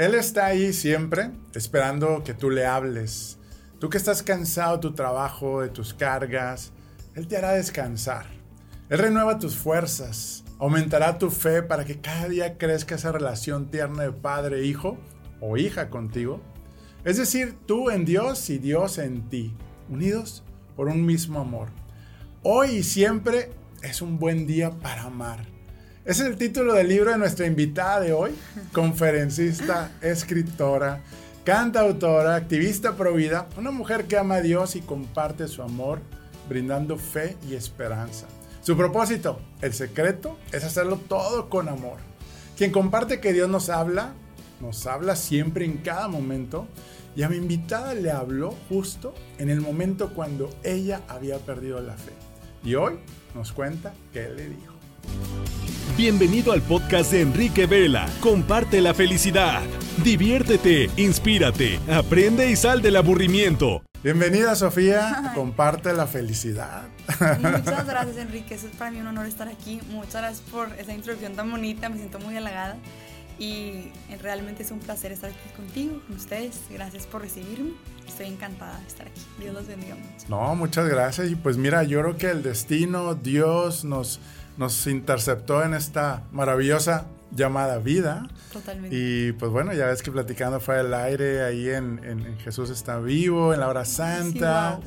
Él está ahí siempre, esperando que tú le hables. Tú que estás cansado de tu trabajo, de tus cargas, Él te hará descansar. Él renueva tus fuerzas, aumentará tu fe para que cada día crezca esa relación tierna de padre-hijo o hija contigo. Es decir, tú en Dios y Dios en ti, unidos por un mismo amor. Hoy y siempre es un buen día para amar. Es el título del libro de nuestra invitada de hoy, conferencista, escritora, cantautora, activista pro vida, una mujer que ama a Dios y comparte su amor, brindando fe y esperanza. Su propósito, el secreto, es hacerlo todo con amor. Quien comparte que Dios nos habla, nos habla siempre en cada momento. Y a mi invitada le habló justo en el momento cuando ella había perdido la fe. Y hoy nos cuenta qué le dijo. Bienvenido al podcast de Enrique Vela. Comparte la felicidad. Diviértete, inspírate, aprende y sal del aburrimiento. Bienvenida Sofía, comparte la felicidad. Muchas gracias Enrique, es para mí un honor estar aquí. Muchas gracias por esa introducción tan bonita, me siento muy halagada y realmente es un placer estar aquí contigo, con ustedes. Gracias por recibirme. Estoy encantada de estar aquí. Dios los bendiga mucho. No, muchas gracias. Y pues mira, yo creo que el destino, Dios nos, nos interceptó en esta maravillosa llamada vida. Totalmente. Y pues bueno, ya ves que platicando fue el aire, ahí en, en, Jesús está vivo, en la hora santa.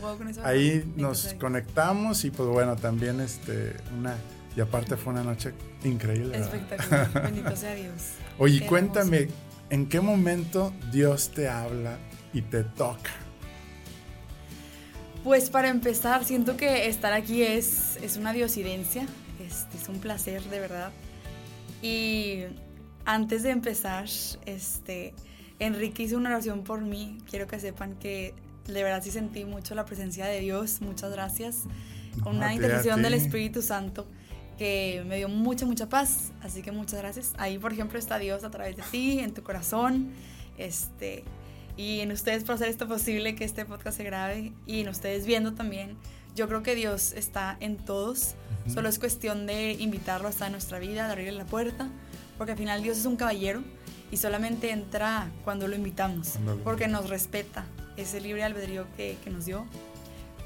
ahí nos conectamos y pues bueno, también este, una y aparte fue una noche increíble. Espectacular. Bendito sea Dios. Oye, cuéntame, ¿en qué momento Dios te habla y te toca? Pues para empezar, siento que estar aquí es, es una diosidencia, este, es un placer de verdad. Y antes de empezar, este, Enrique hizo una oración por mí. Quiero que sepan que de verdad sí sentí mucho la presencia de Dios. Muchas gracias. Con una intercesión del Espíritu Santo que me dio mucha, mucha paz. Así que muchas gracias. Ahí, por ejemplo, está Dios a través de ti, en tu corazón. Este, y en ustedes por hacer esto posible, que este podcast se grabe. Y en ustedes viendo también. Yo creo que Dios está en todos. Solo es cuestión de invitarlo hasta nuestra vida, de abrirle la puerta. Porque al final Dios es un caballero y solamente entra cuando lo invitamos. Porque nos respeta ese libre albedrío que, que nos dio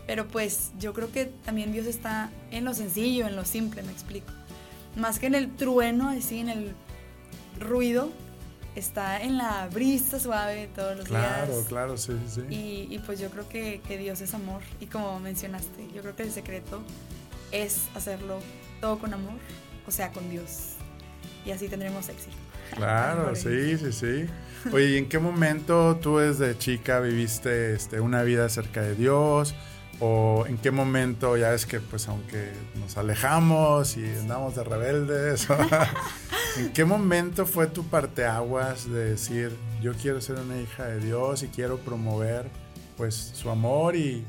pero pues yo creo que también Dios está en lo sencillo, en lo simple, me explico. Más que en el trueno, así en el ruido, está en la brisa suave todos los días. Claro, claro, sí, sí. Y, y pues yo creo que, que, Dios es amor. Y como mencionaste, yo creo que el secreto es hacerlo todo con amor, o sea, con Dios. Y así tendremos éxito. Claro, sí, sí, sí. Oye, ¿y en qué momento tú desde chica viviste este, una vida cerca de Dios? o en qué momento ya es que pues aunque nos alejamos y andamos de rebeldes en qué momento fue tu parteaguas de decir yo quiero ser una hija de Dios y quiero promover pues su amor y,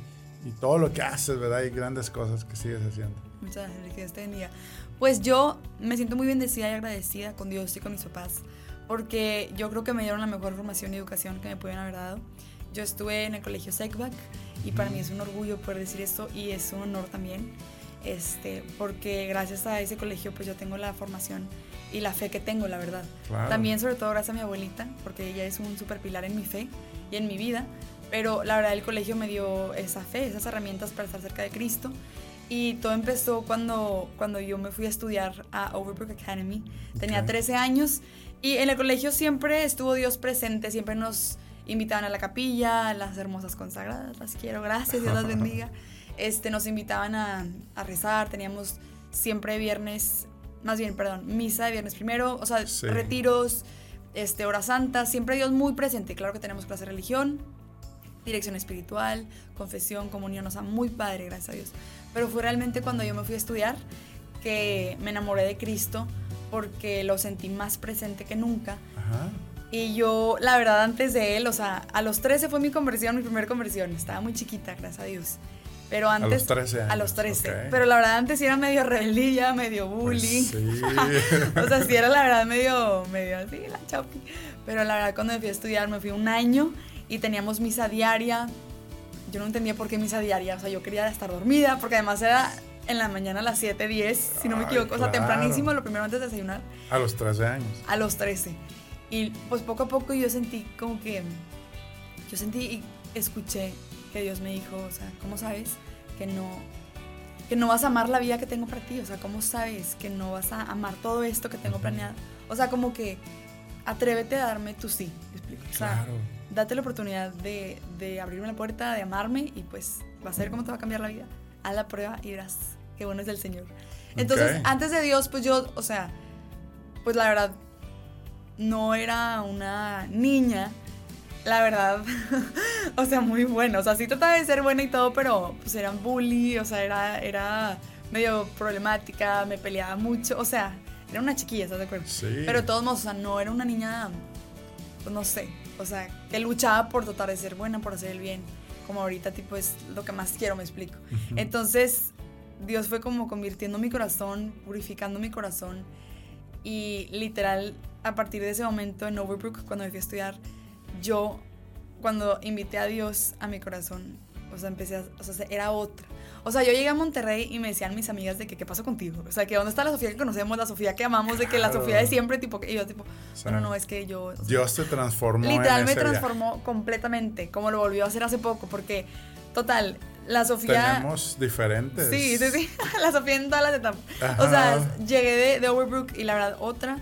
y todo lo que haces verdad y grandes cosas que sigues haciendo. Muchas gracias Dios te bendiga pues yo me siento muy bendecida y agradecida con Dios y con mis papás porque yo creo que me dieron la mejor formación y educación que me pudieron haber dado. Yo estuve en el colegio SECBAC y para mí es un orgullo poder decir esto y es un honor también, este, porque gracias a ese colegio pues yo tengo la formación y la fe que tengo, la verdad. También sobre todo gracias a mi abuelita, porque ella es un super pilar en mi fe y en mi vida, pero la verdad el colegio me dio esa fe, esas herramientas para estar cerca de Cristo. Y todo empezó cuando, cuando yo me fui a estudiar a Overbrook Academy. Tenía 13 años y en el colegio siempre estuvo Dios presente, siempre nos, invitaban a la capilla, las hermosas consagradas, las quiero, gracias, Dios las bendiga. Este, nos invitaban a, a rezar, teníamos siempre viernes, más bien, perdón, misa de viernes primero, o sea, retiros, este, hora santa, siempre Dios muy presente. Claro que tenemos clase de religión, dirección espiritual, confesión, comunión, o sea, muy padre, gracias a Dios. Pero fue realmente cuando yo me fui a estudiar que me enamoré de Cristo porque lo sentí más presente que nunca. Ajá. Y yo, la verdad, antes de él, o sea, a los 13 fue mi conversión, mi primera conversión. Estaba muy chiquita, gracias a Dios. Pero antes. A los 13 A los 13. Pero la verdad, antes sí era medio rebeldilla, medio pues bullying. sí. o sea, sí era la verdad medio, medio así, la chapi. Pero la verdad, cuando me fui a estudiar, me fui un año y teníamos misa diaria. Yo no entendía por qué misa diaria. O sea, yo quería estar dormida, porque además era en la mañana a las 7, 10, si no me equivoco. O sea, tempranísimo, lo primero antes de desayunar. A los 13 años. A los 13. Y pues poco a poco yo sentí como que, yo sentí y escuché que Dios me dijo, o sea, ¿cómo sabes que no, que no vas a amar la vida que tengo para ti? O sea, ¿cómo sabes que no vas a amar todo esto que tengo planeado? O sea, como que atrévete a darme tu sí, ¿me explico? O sea, Claro. Date la oportunidad de, de abrirme la puerta, de amarme y pues vas a ver cómo te va a cambiar la vida. Haz la prueba y verás qué bueno es el Señor. Entonces, antes de Dios, pues yo, o sea, pues la verdad, no era una niña, la verdad, o sea, muy buena. O sea, sí trataba de ser buena y todo, pero pues era bully, o sea, era, era medio problemática, me peleaba mucho, o sea, era una chiquilla, ¿estás de acuerdo? Sí. Pero de todos modos, o sea, no era una niña, pues no sé, o sea, que luchaba por tratar de ser buena, por hacer el bien, como ahorita tipo es lo que más quiero, me explico. Entonces, Dios fue como convirtiendo mi corazón, purificando mi corazón y literal, a partir de ese momento en Overbrook, cuando me fui a estudiar, yo, cuando invité a Dios a mi corazón, o sea, empecé a, o sea, era otra. O sea, yo llegué a Monterrey y me decían mis amigas de que, ¿qué pasó contigo? O sea, que ¿dónde está la Sofía que conocemos, la Sofía que amamos, de que la. Sofía de siempre, tipo, y yo tipo, sea, bueno, no, es que yo... o sea, Dios te transformó. literal en me ese viaje. transformó completamente, como lo volvió a hacer hace poco, porque, total, la Sofía... Tenemos diferentes. Sí, sí, sí. La Sofía en todas las etapas. Ajá. O sea, llegué de, de Overbrook y la verdad, otra.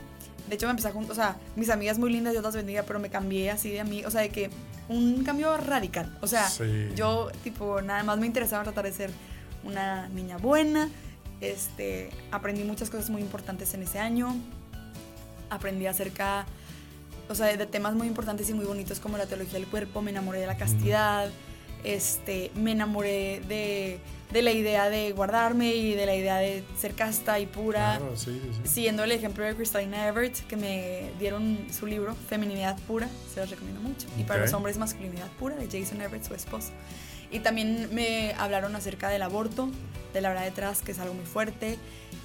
De hecho, me empecé a juntar. O sea, mis amigas muy lindas, Dios las bendiga, pero me cambié así de mí. O sea, de que un cambio radical. O sea, Sí. yo, tipo, nada más me interesaba tratar de ser una niña buena. Este, aprendí muchas cosas muy importantes en ese año. Aprendí acerca, o sea, de temas muy importantes y muy bonitos como la teología del cuerpo. Me enamoré de la castidad. Este, me enamoré de, de la idea de guardarme y de la idea de ser casta y pura Claro, sí, sí, siguiendo el ejemplo de Christina Everett, que me dieron su libro Feminidad Pura, se los recomiendo mucho. Y para los hombres, Masculinidad Pura, de Jason Everett, su esposo. Y también me hablaron acerca del aborto, de la verdad detrás, que es algo muy fuerte.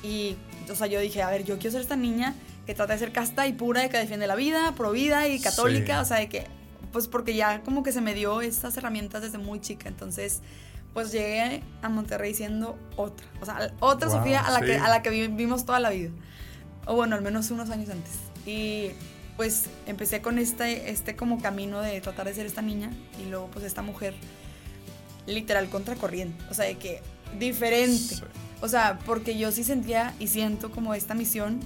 Y, o sea, yo dije, a ver, yo quiero ser esta niña que trata de ser casta y pura, de que defiende la vida, pro vida y católica, Sí. o sea, de que, pues porque ya como que se me dio estas herramientas desde muy chica. Entonces, pues llegué a Monterrey siendo otra. O sea, otra Wow, Sofía a la, que, a la que vi- vimos toda la vida. O bueno, al menos unos años antes. Y pues empecé con este, este como camino de tratar de ser esta niña y luego pues esta mujer literal contracorriente. O sea, de que diferente. Sí. O sea, porque yo sí sentía y siento como esta misión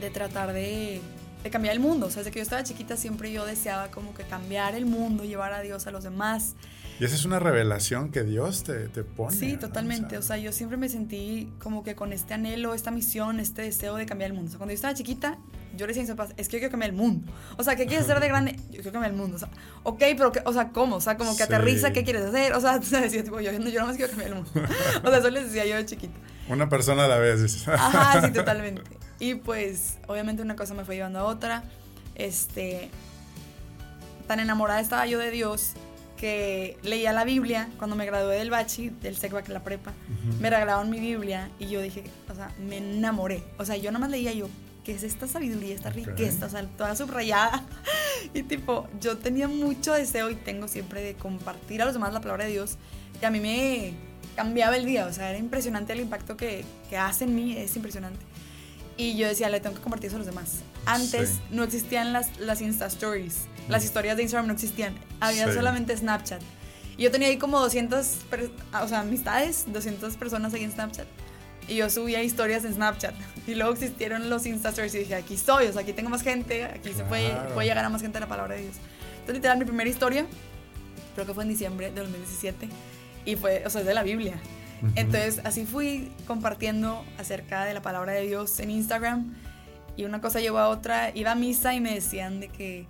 de tratar de, de cambiar el mundo. O sea, desde que yo estaba chiquita siempre yo deseaba como que cambiar el mundo, llevar a Dios a los demás. Y esa es una revelación que Dios te, te pone. Sí, ¿no? totalmente. O sea, yo siempre me sentí como que con este anhelo, esta misión, este deseo de cambiar el mundo. O sea, cuando yo estaba chiquita, yo le decía a mis papás, es que yo quiero cambiar el mundo. O sea, ¿qué quieres hacer de grande? Yo quiero cambiar el mundo. O sea, ok, pero, ¿qué- o sea, ¿cómo? O sea, como que Sí. aterriza, ¿qué quieres hacer? O sea, decía, tipo, yo, yo nada más quiero cambiar el mundo. O sea, eso les decía yo de chiquita. Una persona a la vez. Ajá, sí, totalmente. Y pues, obviamente una cosa me fue llevando a otra. Este, tan enamorada estaba yo de Dios que leía la Biblia cuando me gradué del bachi, del SECBAC, la prepa. Me regalaron mi Biblia y yo dije, o sea, me enamoré. O sea, yo nada más leía yo, ¿qué es esta sabiduría, esta riqueza? O sea, toda subrayada. Y tipo, yo tenía mucho deseo y tengo siempre de compartir a los demás la palabra de Dios. Y a mí me cambiaba el día. O sea, era impresionante el impacto que, que hace en mí, es impresionante. Y yo decía, le tengo que compartir eso a los demás. Antes Sí. no existían las, las Insta Stories. Las historias de Instagram no existían. Había Sí. solamente Snapchat. Y yo tenía ahí como 200, per- o sea, amistades, 200 personas ahí en Snapchat. Y yo subía historias en Snapchat. Y luego existieron los Insta Stories y dije, aquí estoy, o sea, aquí tengo más gente, aquí se puede, Claro. puede llegar a más gente a la palabra de Dios. Entonces, literal, mi primera historia, creo que fue en diciembre de 2017. Y fue, o sea, es de la Biblia. Entonces, así fui compartiendo acerca de la palabra de Dios en Instagram. Y una cosa llevó a otra. Iba a misa y me decían de que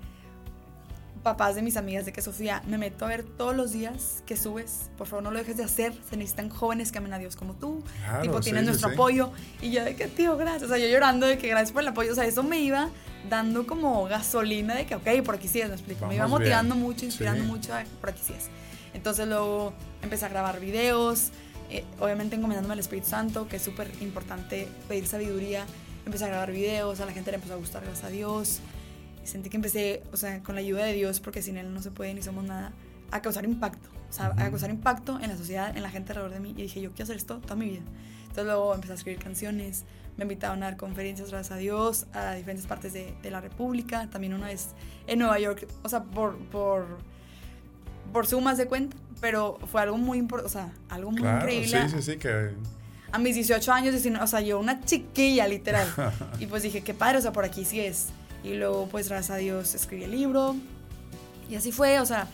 papás de mis amigas de que Sofía, me meto a ver todos los días que subes, por favor no lo dejes de hacer, se necesitan jóvenes que amen a Dios como tú, Claro, tipo tienes sí, nuestro sí. apoyo y yo de que tío, gracias, o sea, yo llorando de que gracias por el apoyo, o sea, eso me iba dando como gasolina de que ok, por aquí sí es, me explico, me iba Vamos motivando bien. mucho, inspirando Sí. mucho, a, por aquí sí es. Entonces luego empecé a grabar videos, eh, obviamente encomendándome al Espíritu Santo, que es súper importante pedir sabiduría, empecé a grabar videos, a la gente le empezó a gustar, gracias a Dios, sentí que empecé, o sea, con la ayuda de Dios, porque sin Él no se puede ni somos nada, a causar impacto. o sea, a causar impacto en la sociedad, en la gente alrededor de mí. Y dije, yo quiero hacer esto toda mi vida. Entonces luego empecé a escribir canciones, me invitaron a dar conferencias, gracias a Dios, a diferentes partes de, de la República, también una vez en Nueva York, o sea, por, por, por sumas de cuenta, pero fue algo muy importante, o sea, algo muy Claro, increíble. sí, sí, sí, que A mis 18 años, 19, o sea, yo una chiquilla, literal. y pues dije, qué padre, o sea, por aquí sí es. Y luego, pues, gracias a Dios, escribí el libro. Y así fue, o sea,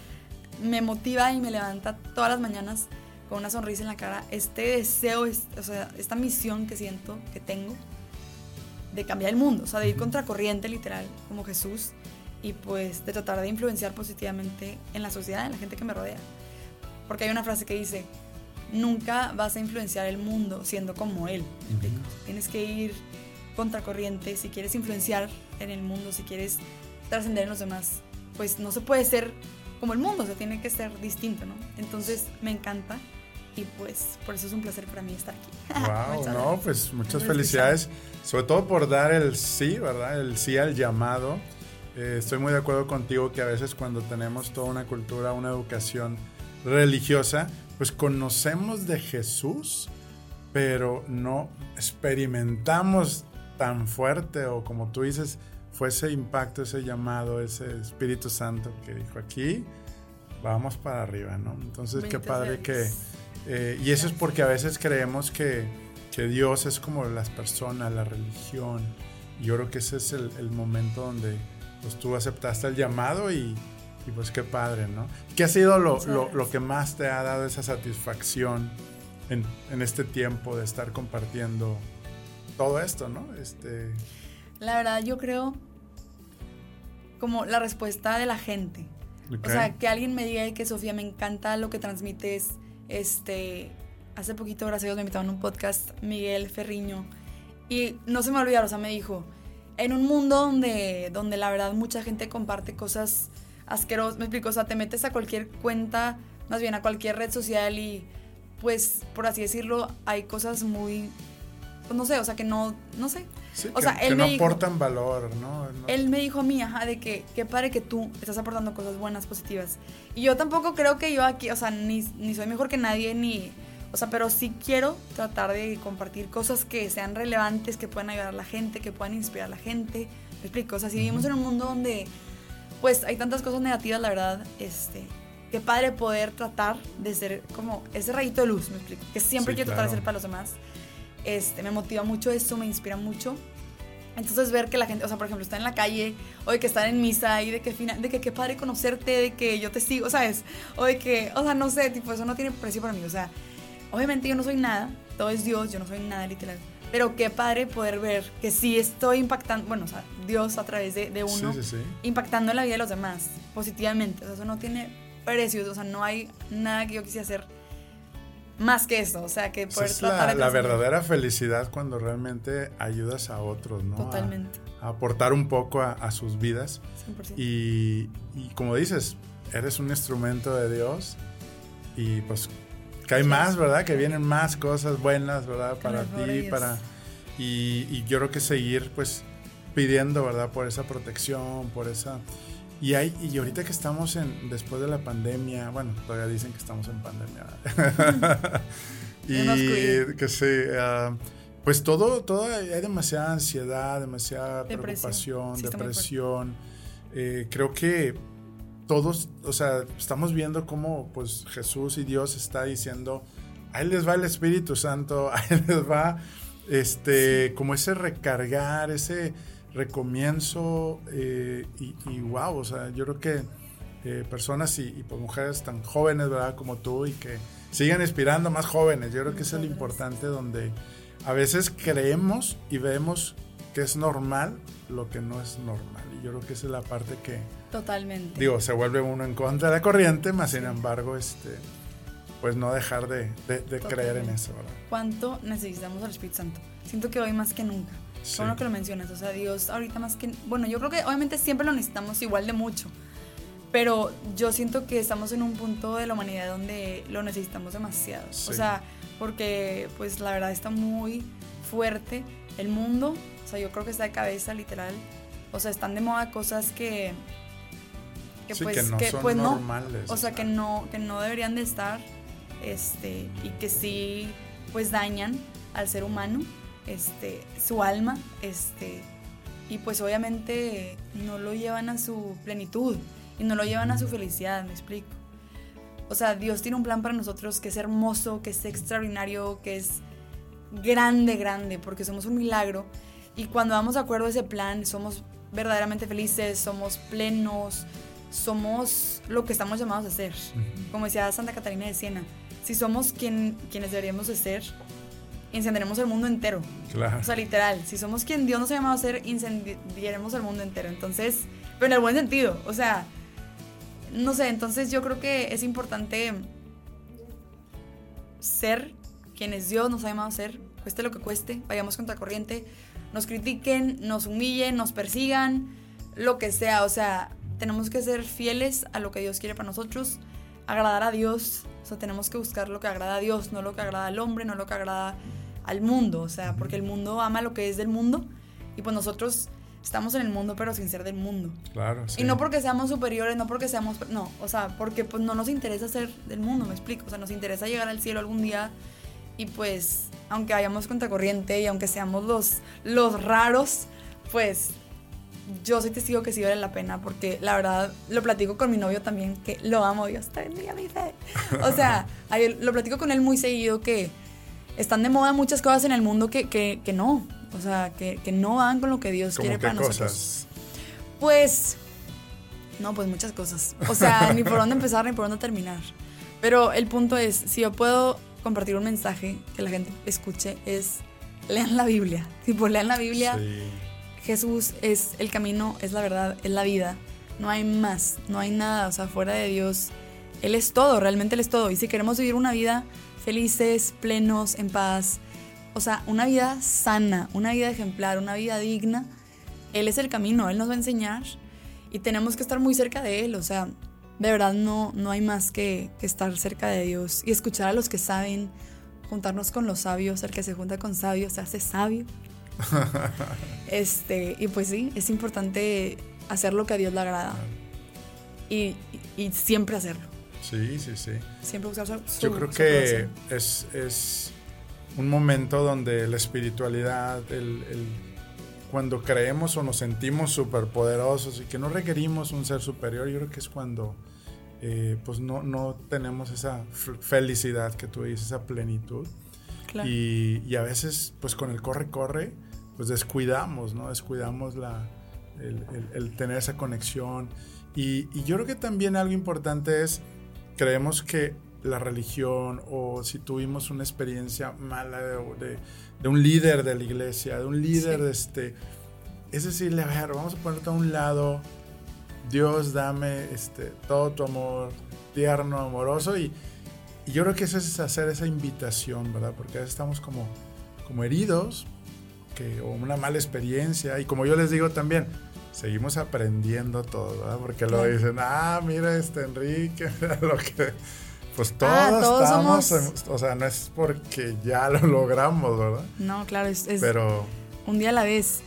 me motiva y me levanta todas las mañanas con una sonrisa en la cara este deseo, es- o sea, esta misión que siento, que tengo, de cambiar el mundo, o sea, de ir contracorriente, literal, como Jesús, y pues de tratar de influenciar positivamente en la sociedad, en la gente que me rodea. Porque hay una frase que dice, nunca vas a influenciar el mundo siendo como él. ¿me explico? Tienes que ir contracorriente si quieres influenciar en el mundo, si quieres trascender en los demás, pues no se puede ser como el mundo, o sea, tiene que ser distinto, ¿no? Entonces me encanta y pues por eso es un placer para mí estar aquí. Wow, no, pues muchas felicidades, sobre todo por dar el sí, ¿verdad? El sí al llamado. Eh, estoy muy de acuerdo contigo que a veces cuando tenemos toda una cultura, una educación religiosa, pues conocemos de Jesús, pero no experimentamos tan fuerte o como tú dices, fue ese impacto, ese llamado, ese Espíritu Santo que dijo aquí, vamos para arriba, ¿no? Entonces, qué padre que... Eh, y eso es porque a veces creemos que, que Dios es como las personas, la religión. Yo creo que ese es el, el momento donde pues, tú aceptaste el llamado y, y pues qué padre, ¿no? ¿Qué ha sido lo, lo- que más te ha dado esa satisfacción en, en este tiempo de estar compartiendo todo esto, ¿no? Este, La verdad, yo creo como la respuesta de la gente. O sea, que alguien me diga que Sofía me encanta lo que transmites. Este, hace poquito, gracias a Dios, me invitaron a un podcast Miguel Ferriño y no se me olvidó, o sea, me dijo, en un mundo donde, donde la verdad mucha gente comparte cosas asquerosas, me explico, o sea, te metes a cualquier cuenta, más bien a cualquier red social y pues, por así decirlo, hay cosas muy, pues no sé, o sea, que no, no sé, Sí, o que, sea, él que me no dijo- aportan valor, ¿no? No- él me dijo a mí, ajá, de que qué padre que tú estás aportando cosas buenas, positivas. Y yo tampoco creo que yo aquí, o sea, ni, ni soy mejor que nadie, ni, o sea, pero sí quiero tratar de compartir cosas que sean relevantes, que puedan ayudar a la gente, que puedan inspirar a la gente. Me explico, o sea, si vivimos en un mundo donde, pues, hay tantas cosas negativas, la verdad, este, qué padre poder tratar de ser como ese rayito de luz, me explico, que siempre Sí, quiero tratar de ser para los demás. Este, me motiva mucho eso, me inspira mucho. Entonces ver que la gente, o sea, por ejemplo, está en la calle, o de que están en misa, y de que, fina- de que qué padre conocerte, de que yo te sigo, ¿sabes? O de que, o sea, no sé, tipo, eso no tiene precio para mí, o sea, obviamente yo no soy nada, todo es Dios, yo no soy nada literal, pero qué padre poder ver que sí estoy impactando, bueno, o sea, Dios a través de, de uno, Sí, sí, sí. impactando en la vida de los demás, positivamente, o sea, eso no tiene precio, o sea, no hay nada que yo quisiera hacer más que eso, o sea, que poder es tratar la, de la verdadera felicidad cuando realmente ayudas a otros, ¿no? A- Totalmente, A, aportar un poco a, a sus vidas. 100%. Y, y como dices, eres un instrumento de Dios y pues que hay más, ¿verdad? Que vienen más cosas buenas, ¿verdad? Para ti, para... Y, y yo creo que seguir pues pidiendo, ¿verdad? Por esa protección, por esa... Y, hay, y ahorita que estamos en, después de la pandemia, bueno, todavía dicen que estamos en pandemia. y que sí, ah, pues todo, todo, hay demasiada ansiedad, demasiada Depresión. preocupación, Sí, depresión. Eh, creo que todos, o sea, estamos viendo cómo pues Jesús y Dios está diciendo, ahí les va el Espíritu Santo, ahí les va este, como ese recargar, ese recomienzo eh, y, y wow, o sea, yo creo que eh, personas y, y, pues, mujeres tan jóvenes, ¿verdad? Como tú y que sigan inspirando más jóvenes, yo creo que es Muchas importante donde a veces creemos y vemos que es normal lo que no es normal y yo creo que esa es la parte que Totalmente. digo, se vuelve uno en contra de la corriente, más sin embargo, este, pues no dejar de, de- de creer en eso, ¿verdad? ¿Cuánto necesitamos al Espíritu Santo? Siento que hoy más que nunca. Sí. Bueno que lo mencionas. O sea, Dios ahorita más que... Bueno, yo creo que obviamente siempre lo necesitamos igual de mucho. Pero yo siento que estamos en un punto de la humanidad donde lo necesitamos demasiado. Sí. O sea, porque pues la verdad está muy fuerte el mundo. O sea, yo creo que está de cabeza, literal. O sea, están de moda cosas que que Sí, pues que no son pues normales, o sea que no que no deberían de estar este y que sí pues dañan al ser humano este su alma este y pues obviamente no lo llevan a su plenitud y no lo llevan a su felicidad me explico o sea Dios tiene un plan para nosotros que es hermoso que es extraordinario que es grande grande porque somos un milagro y cuando vamos de acuerdo a ese plan somos verdaderamente felices somos plenos somos lo que estamos llamados a ser como decía Santa Catarina de Siena si somos quien, quienes deberíamos de ser encenderemos el mundo entero Claro. o sea, literal, si somos quien Dios nos ha llamado a ser, incendiaremos el mundo entero. Entonces, pero en el buen sentido, o sea, no sé, entonces yo creo que es importante ser quienes Dios nos ha llamado a ser, cueste lo que cueste, vayamos contra corriente, nos critiquen, nos humillen, nos persigan, lo que sea, o sea, tenemos que ser fieles a lo que Dios quiere para nosotros, agradar a Dios, o sea, tenemos que buscar lo que agrada a Dios, no lo que agrada al hombre, no lo que agrada al mundo, o sea, porque el mundo ama lo que es del mundo y pues nosotros estamos en el mundo pero sin ser del mundo. Claro, sí. Y no porque seamos superiores, no porque seamos, no, o sea, porque pues no nos interesa ser del mundo, me explico, o sea, nos interesa llegar al cielo algún día y pues aunque vayamos contra corriente y aunque seamos los los raros, pues yo soy testigo que sí vale la pena porque la verdad lo platico con mi novio también que lo amo, Dios te bendiga mi fe. O sea, lo platico con él muy seguido que están de moda muchas cosas en el mundo que, que, que no, o sea, que, que no van con lo que Dios ¿Cómo quiere para nosotros. cosas? Pues, no, pues muchas cosas. O sea, ni por dónde empezar ni por dónde terminar. Pero el punto es, si yo puedo compartir un mensaje que la gente escuche, es lean la Biblia. Tipo, lean la Biblia. Sí. Jesús es el camino, es la verdad, es la vida. No hay más, no hay nada, o sea, fuera de Dios. Él es todo, realmente Él es todo. Y si queremos vivir una vida felices, plenos, en paz, o sea, una vida sana, una vida ejemplar, una vida digna, Él es el camino, Él nos va a enseñar y tenemos que estar muy cerca de Él, o sea, de verdad no, no hay más que, estar cerca de Dios y escuchar a los que saben, juntarnos con los sabios, el que se junta con sabios se hace sabio. Este, y pues sí, es importante hacer lo que a Dios le agrada. Y, y- siempre hacerlo. Sí, sí, sí. Siempre buscar su, su- Yo creo su que es, es un momento donde la espiritualidad, el, el- cuando creemos o nos sentimos superpoderosos y que no requerimos un ser superior, yo creo que es cuando eh, pues no, no tenemos esa felicidad que tú dices, esa plenitud. Claro. Y, y a veces, pues con el corre-corre, pues descuidamos, ¿no? Descuidamos la, el, el- el tener esa conexión. Y, y yo creo que también algo importante es, creemos que la religión o si tuvimos una experiencia mala de, de- de un líder de la iglesia, de un líder Sí. de este... Es decirle, a ver, vamos a ponerte a un lado, Dios dame este, todo tu amor tierno, amoroso y, y yo creo que eso es hacer esa invitación, ¿verdad? Porque a veces estamos como, como heridos que, o una mala experiencia. Y como yo les digo también, seguimos aprendiendo todo, ¿verdad? Porque luego Claro. dicen, ah, mira este Enrique, mira lo que... Pues todos, Ah, todos estamos, somos- en- o sea, no es porque ya lo logramos, ¿verdad? No, claro, es, es Pero un día a la vez.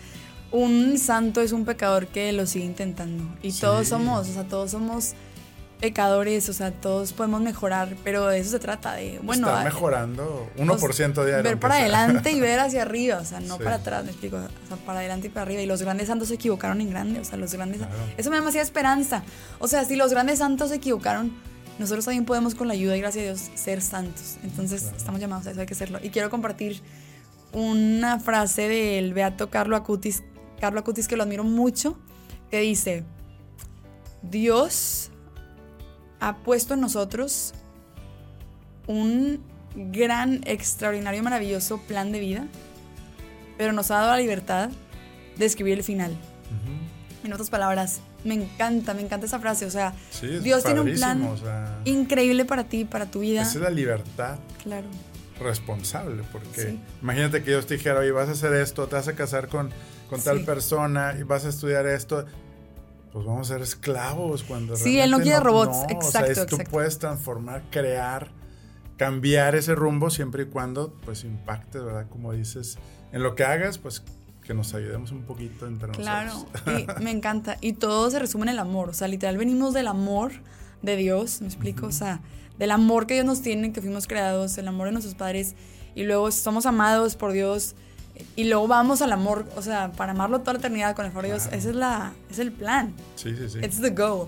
Un santo es un pecador que lo sigue intentando. Y Sí. todos somos, o sea, todos somos pecadores, o sea, todos podemos mejorar, pero de eso se trata, de, bueno, está a- mejorando pues, 1% diario. Ver para adelante y ver hacia arriba, o sea, no Sí. para atrás, me explico, o sea, para adelante y para arriba. Y los grandes santos se equivocaron en grande, o sea, los grandes... Claro. Eso me da demasiada esperanza. O sea, si los grandes santos se equivocaron, nosotros también podemos con la ayuda y gracias a Dios ser santos. Entonces, Claro. estamos llamados a eso, hay que hacerlo. Y quiero compartir una frase del beato Carlo Acutis, Carlo Acutis que lo admiro mucho, que dice, Dios ha puesto en nosotros un gran, extraordinario, maravilloso plan de vida, pero nos ha dado la libertad de escribir el final. En otras palabras, me encanta, me encanta esa frase. O sea, Sí, Dios tiene un plan o sea, increíble para ti, para tu vida. esa es la libertad Claro. responsable, porque Sí. imagínate que Dios te dijera, oye, vas a hacer esto, te vas a casar con, con tal Sí. persona y vas a estudiar esto, pues vamos a ser esclavos cuando Sí, él no quiere robots, no, o sea, exacto, es- tú exacto. puedes transformar, crear, cambiar ese rumbo siempre y cuando pues impactes, ¿verdad? Como dices, en lo que hagas, pues que nos ayudemos un poquito entre nosotros. Claro, y me encanta. Y todo se resume en el amor. O sea, literal venimos del amor de Dios, ¿me explico? O sea, del amor que Dios nos tiene, que fuimos creados, el amor de nuestros padres, y luego somos amados por Dios, y luego vamos al amor, o sea, para amarlo toda la eternidad con el favor de Dios. Ese es, la, es el plan. Sí, sí, sí. It's the goal.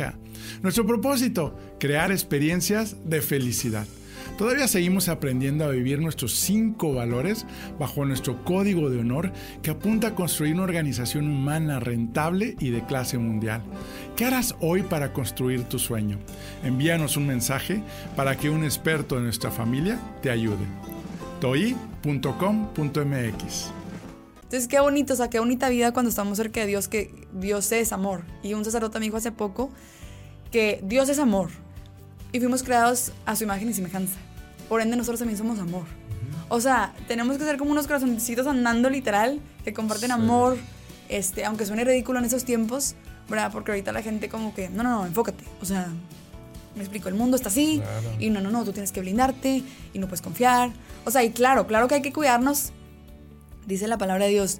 Nuestro propósito, crear experiencias de felicidad. Todavía seguimos aprendiendo a vivir nuestros cinco valores bajo nuestro código de honor que apunta a construir una organización humana rentable y de clase mundial. ¿Qué harás hoy para construir tu sueño? Envíanos un mensaje para que un experto de nuestra familia te ayude. toi.com.mx entonces, qué bonito, o sea, qué bonita vida cuando estamos cerca de Dios, que Dios es amor. Y un sacerdote me dijo hace poco que Dios es amor. Y fuimos creados a su imagen y semejanza. Por ende, nosotros también somos amor. O sea, tenemos que ser como unos corazoncitos andando literal, que comparten amor, este, aunque suene ridículo en esos tiempos, ¿verdad? Porque ahorita la gente como que, no, no, no, enfócate. O sea, me explico, el mundo está así, y no, no, no, tú tienes que blindarte, y no puedes confiar. O sea, y claro, claro que hay que cuidarnos, dice la palabra de Dios,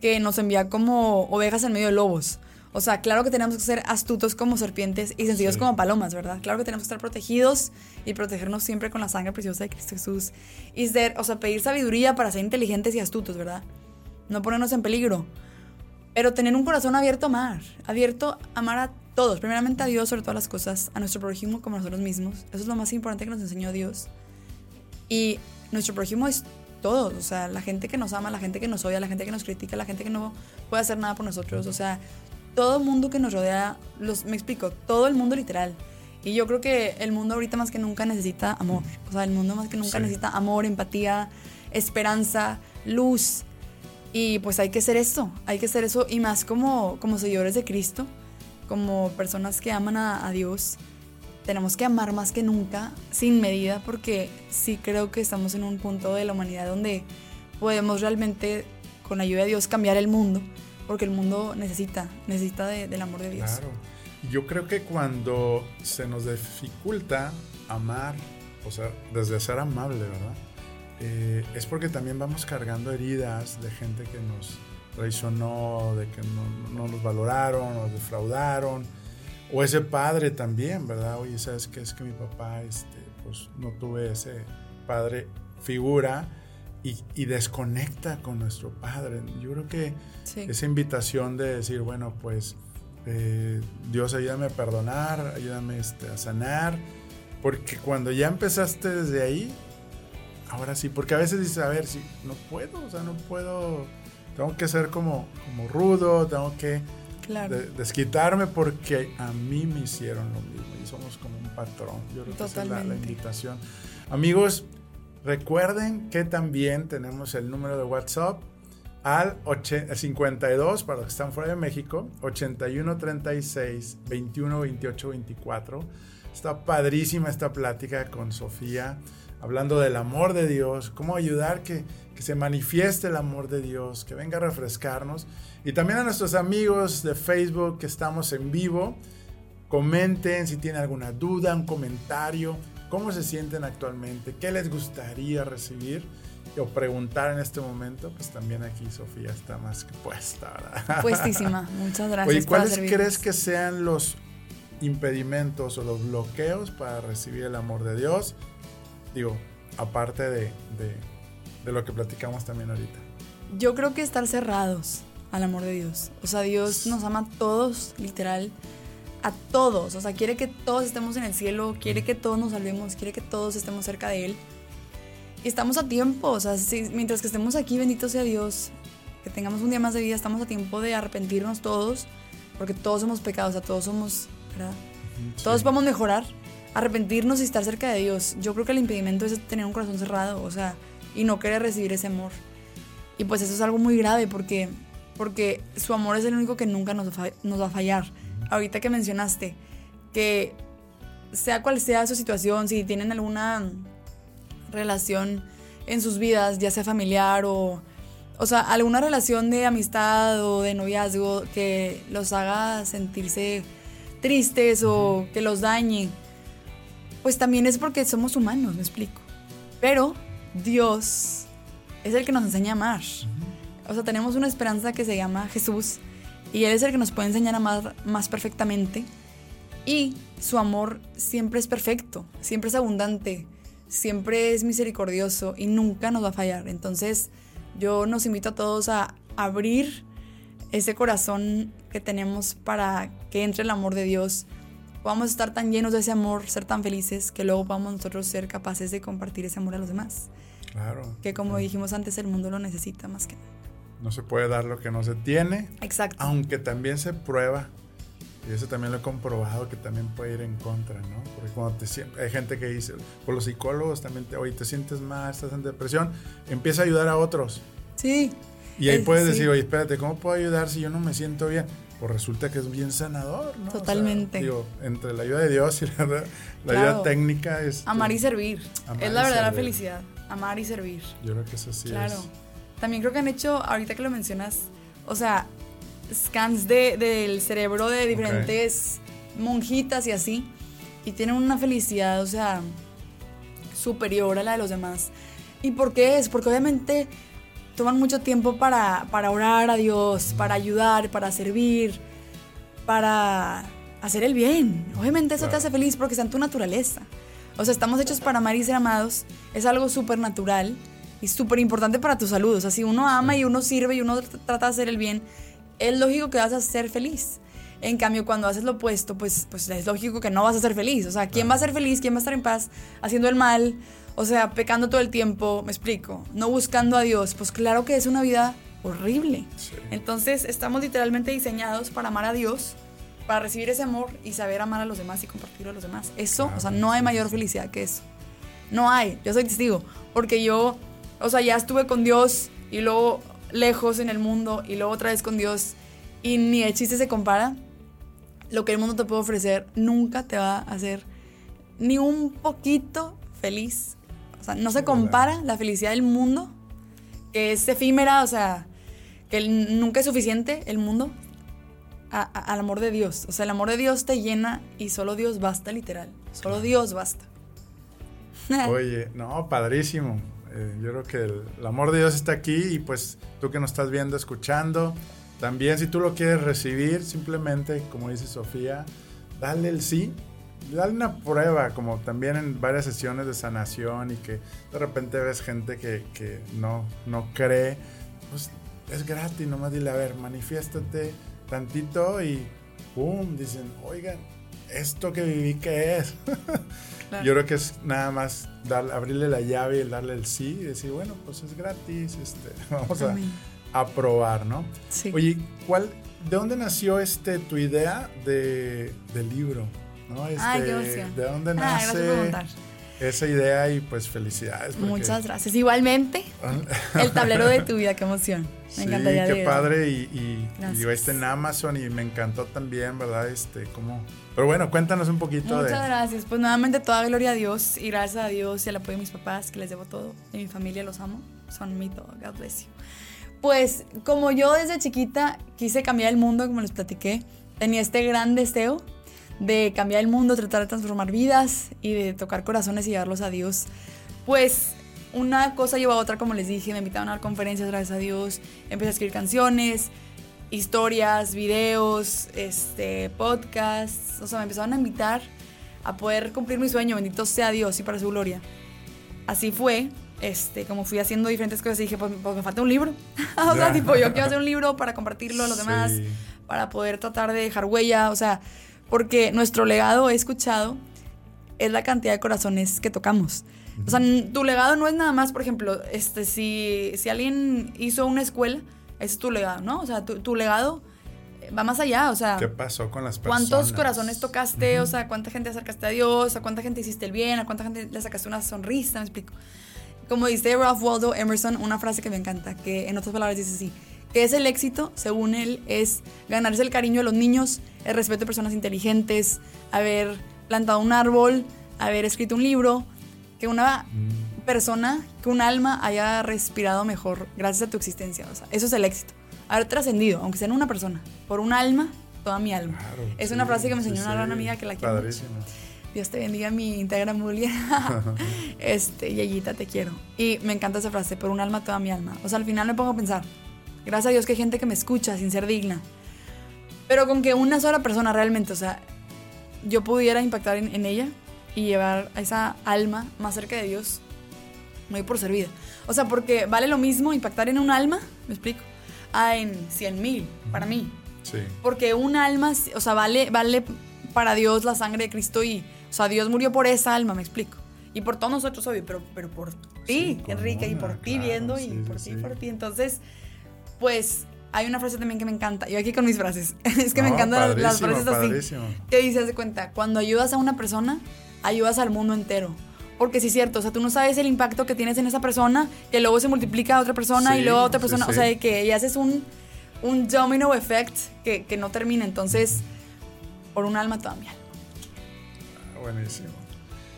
que nos envía como ovejas en medio de lobos. O sea, claro que tenemos que ser astutos como serpientes y sencillos como palomas, ¿verdad? Claro que tenemos que estar protegidos y protegernos siempre con la sangre preciosa de Cristo Jesús. Y ser, o sea, pedir sabiduría para ser inteligentes y astutos, ¿verdad? No ponernos en peligro. Pero tener un corazón abierto a amar, abierto a amar a todos, primeramente a Dios sobre todas las cosas, a nuestro prójimo como a nosotros mismos. Eso es lo más importante que nos enseñó Dios. Y nuestro prójimo es todos, o sea, la gente que nos ama, la gente que nos odia, la gente que nos critica, la gente que no puede hacer nada por nosotros, o sea, todo el mundo que nos rodea, los, me explico, todo el mundo literal. Y yo creo que el mundo ahorita más que nunca necesita amor, o sea, el mundo más que nunca necesita amor, empatía, esperanza, luz. Y pues hay que ser eso, hay que ser eso y más como, como seguidores de Cristo, como personas que aman a, a Dios tenemos que amar más que nunca, sin medida, porque sí creo que estamos en un punto de la humanidad donde podemos realmente, con ayuda de Dios, cambiar el mundo, porque el mundo necesita, necesita del amor de Dios. Claro. Yo creo que cuando se nos dificulta amar, o sea, desde ser amable, ¿verdad? Eh, es porque también vamos cargando heridas de gente que nos traicionó, de que no, no nos valoraron, nos defraudaron o ese padre también, ¿verdad? Oye, ¿sabes qué? Es que mi papá, este, pues no tuve ese padre figura y, desconecta con nuestro padre. Yo creo que esa invitación de decir, bueno, pues eh, Dios ayúdame a perdonar, ayúdame este, a sanar, porque cuando ya empezaste desde ahí, ahora sí, porque a veces dices, a ver, si no puedo, o sea, no puedo, tengo que ser como, como rudo, tengo que desquitarme porque a mí me hicieron lo mismo y somos como un patrón. Yo creo que esa es la, invitación. Amigos, recuerden que también tenemos el número de WhatsApp al 52 para los que están fuera de México, 81 36 21 28 24. Está padrísima esta plática con Sofía, hablando del amor de Dios, cómo ayudar que, que se manifieste el amor de Dios, que venga a refrescarnos. Y también a nuestros amigos de Facebook que estamos en vivo, comenten si tienen alguna duda, un comentario, cómo se sienten actualmente, qué les gustaría recibir o preguntar en este momento, pues también aquí Sofía está más que puesta, ¿verdad? Puestísima, muchas gracias. Oye, ¿cuáles crees que sean los impedimentos o los bloqueos para recibir el amor de Dios? Digo, aparte de, de, de lo que platicamos también ahorita. Yo creo que estar cerrados al amor de Dios. O sea, Dios nos ama a todos, literal, a todos. O sea, quiere que todos estemos en el cielo, quiere que todos nos salvemos, quiere que todos estemos cerca de Él. Y estamos a tiempo, o sea, mientras que estemos aquí, bendito sea Dios, que tengamos un día más de vida, estamos a tiempo de arrepentirnos todos, porque todos somos pecados, o sea, todos somos, ¿verdad? Todos podemos mejorar, arrepentirnos y estar cerca de Dios. Yo creo que el impedimento es tener un corazón cerrado, o sea, y no querer recibir ese amor. Y pues eso es algo muy grave porque, porque su amor es el único que nunca nos, nos va a fallar. Ahorita que mencionaste que sea cual sea su situación, si tienen alguna relación en sus vidas, ya sea familiar o, o sea, alguna relación de amistad o de noviazgo que los haga sentirse tristes o que los dañe, pues también es porque somos humanos, me explico. Pero Dios es el que nos enseña a amar. O sea, tenemos una esperanza que se llama Jesús y Él es el que nos puede enseñar a amar más perfectamente. Y su amor siempre es perfecto, siempre es abundante, siempre es misericordioso y nunca nos va a fallar. Entonces, yo nos invito a todos a abrir ese corazón que tenemos para que entre el amor de Dios. Podamos estar tan llenos de ese amor, ser tan felices, que luego podamos nosotros ser capaces de compartir ese amor a los demás. Claro. Que como dijimos antes, el mundo lo necesita más que No se puede dar lo que no se tiene. Exacto. Aunque también se prueba. Y eso también lo he comprobado que también puede ir en contra, ¿no? Porque cuando te hay gente que dice, por los psicólogos también, te, oye, te sientes mal, estás en depresión, empieza a ayudar a otros. Sí. Y ahí puedes decir, oye, espérate, ¿cómo puedo ayudar si yo no me siento bien? Pues resulta que es bien sanador, ¿no? Totalmente. digo, entre la ayuda de Dios y la, ayuda técnica es... Amar y servir. es la verdadera felicidad. Amar y servir. Yo creo que eso sí claro. También creo que han hecho, ahorita que lo mencionas, o sea, scans de, del cerebro de diferentes monjitas y así. Y tienen una felicidad, o sea, superior a la de los demás. ¿Y por qué es? Porque obviamente toman mucho tiempo para, para orar a Dios, para ayudar, para servir, para hacer el bien. Obviamente eso te hace feliz porque está en tu naturaleza. O sea, estamos hechos para amar y ser amados. Es algo súper natural y súper importante para tu salud. O sea, si uno ama y uno sirve y uno trata de hacer el bien, es lógico que vas a ser feliz. En cambio, cuando haces lo opuesto, pues, pues es lógico que no vas a ser feliz. O sea, ¿quién va a ser feliz? ¿Quién va a estar en paz haciendo el mal? O sea, pecando todo el tiempo, me explico, no buscando a Dios, pues claro que es una vida horrible. Entonces estamos literalmente diseñados para amar a Dios, para recibir ese amor y saber amar a los demás y compartirlo a los demás. Eso, o sea, no hay mayor felicidad que eso. No hay, yo soy testigo, porque yo, o sea, ya estuve con Dios y luego lejos en el mundo y luego otra vez con Dios y ni el chiste se compara. Lo que el mundo te puede ofrecer nunca te va a hacer ni un poquito feliz sea, no se compara la felicidad del mundo, que es efímera, o sea, que nunca es suficiente el mundo, al amor de Dios. O sea, el amor de Dios te llena y solo Dios basta, literal. Solo Dios basta. Oye, no, padrísimo. Eh, yo creo que el, amor de Dios está aquí y pues tú que nos estás viendo, escuchando, también si tú lo quieres recibir, simplemente, como dice Sofía, dale el sí dale una prueba, como también en varias sesiones de sanación y que de repente ves gente que, que no, no cree, pues es gratis, nomás dile, a ver, manifiéstate tantito y ¡pum! Dicen, oigan, ¿esto que viví qué es? Yo creo que es nada más dar, abrirle la llave y darle el sí y decir, bueno, pues es gratis, este, vamos a, a, probar, ¿no? Sí. Oye, ¿cuál, ¿de dónde nació este, tu idea de, del libro? ¿No? Este, ¿De dónde nace esa idea? Y pues felicidades. Muchas gracias. Igualmente, el tablero de tu vida, qué emoción. Me sí, qué padre. Y, y, este en Amazon y me encantó también, ¿verdad? Este, como... Pero bueno, cuéntanos un poquito Muchas gracias. Pues nuevamente toda gloria a Dios y gracias a Dios y al apoyo de mis papás, que les debo todo. Y mi familia los amo. Son mi todo. God bless you. Pues como yo desde chiquita quise cambiar el mundo, como les platiqué, tenía este gran deseo de cambiar el mundo, tratar de transformar vidas y de tocar corazones y llevarlos a Dios. Pues una cosa lleva a otra, como les dije, me invitaron a dar conferencias, gracias a Dios, empecé a escribir canciones, historias, videos, este, podcasts, o sea, me empezaron a invitar a poder cumplir mi sueño, bendito sea Dios y para su gloria. Así fue, este, como fui haciendo diferentes cosas y dije, pues, pues me falta un libro. o sea, tipo, yo quiero hacer un libro para compartirlo a los demás, para poder tratar de dejar huella, o sea, porque nuestro legado, he escuchado, es la cantidad de corazones que tocamos. O sea, tu legado no es nada más, por ejemplo, este, si, si alguien hizo una escuela, ese es tu legado, ¿no? O sea, tu, legado va más allá, o sea... ¿Qué pasó con las personas? ¿Cuántos corazones tocaste? O sea, ¿cuánta gente acercaste a Dios? ¿A cuánta gente hiciste el bien? ¿A cuánta gente le sacaste una sonrisa? ¿Me explico? como dice Ralph Waldo Emerson, una frase que me encanta, que en otras palabras dice así, que es el éxito, según él, es ganarse el cariño de los niños, el respeto de personas inteligentes, haber plantado un árbol, haber escrito un libro, que una Mm. persona, que un alma haya respirado mejor gracias a tu existencia. O sea, eso es el éxito. Haber trascendido, aunque sea en una persona, por un alma, toda mi alma. Claro, es sí, una frase que me enseñó sí, una gran amiga que la quiero mucho. Padrísimo. Dios te bendiga mi Instagram, Julia. este, Yayita, te quiero. Y me encanta esa frase, por un alma, toda mi alma. O sea, al final me pongo a pensar, gracias a Dios que hay gente que me escucha sin ser digna. Pero con que una sola persona realmente, o sea, yo pudiera impactar en, en ella y llevar a esa alma más cerca de Dios, me doy por servida. O sea, porque vale lo mismo impactar en un alma, me explico, a en 100 mil, para mí. Sí. Porque un alma, o sea, vale, vale para Dios la sangre de Cristo y, o sea, Dios murió por esa alma, me explico. Y por todos nosotros, obvio, pero, pero por ti, Sí, Enrique, y por ti claro, viendo, sí, y por ti, por ti. Entonces, pues, hay una frase también que me encanta. Yo aquí con mis frases. es que me encantan las- frases así. padrísimo. Que dices de cuenta, cuando ayudas a una persona, ayudas al mundo entero. Porque sí es cierto, o sea, tú no sabes el impacto que tienes en esa persona, que luego se multiplica a otra persona y luego a otra sí, persona, o sea, que y haces un, un domino effect que, que no termina. Entonces, por un alma alma. Ah, Buenísimo.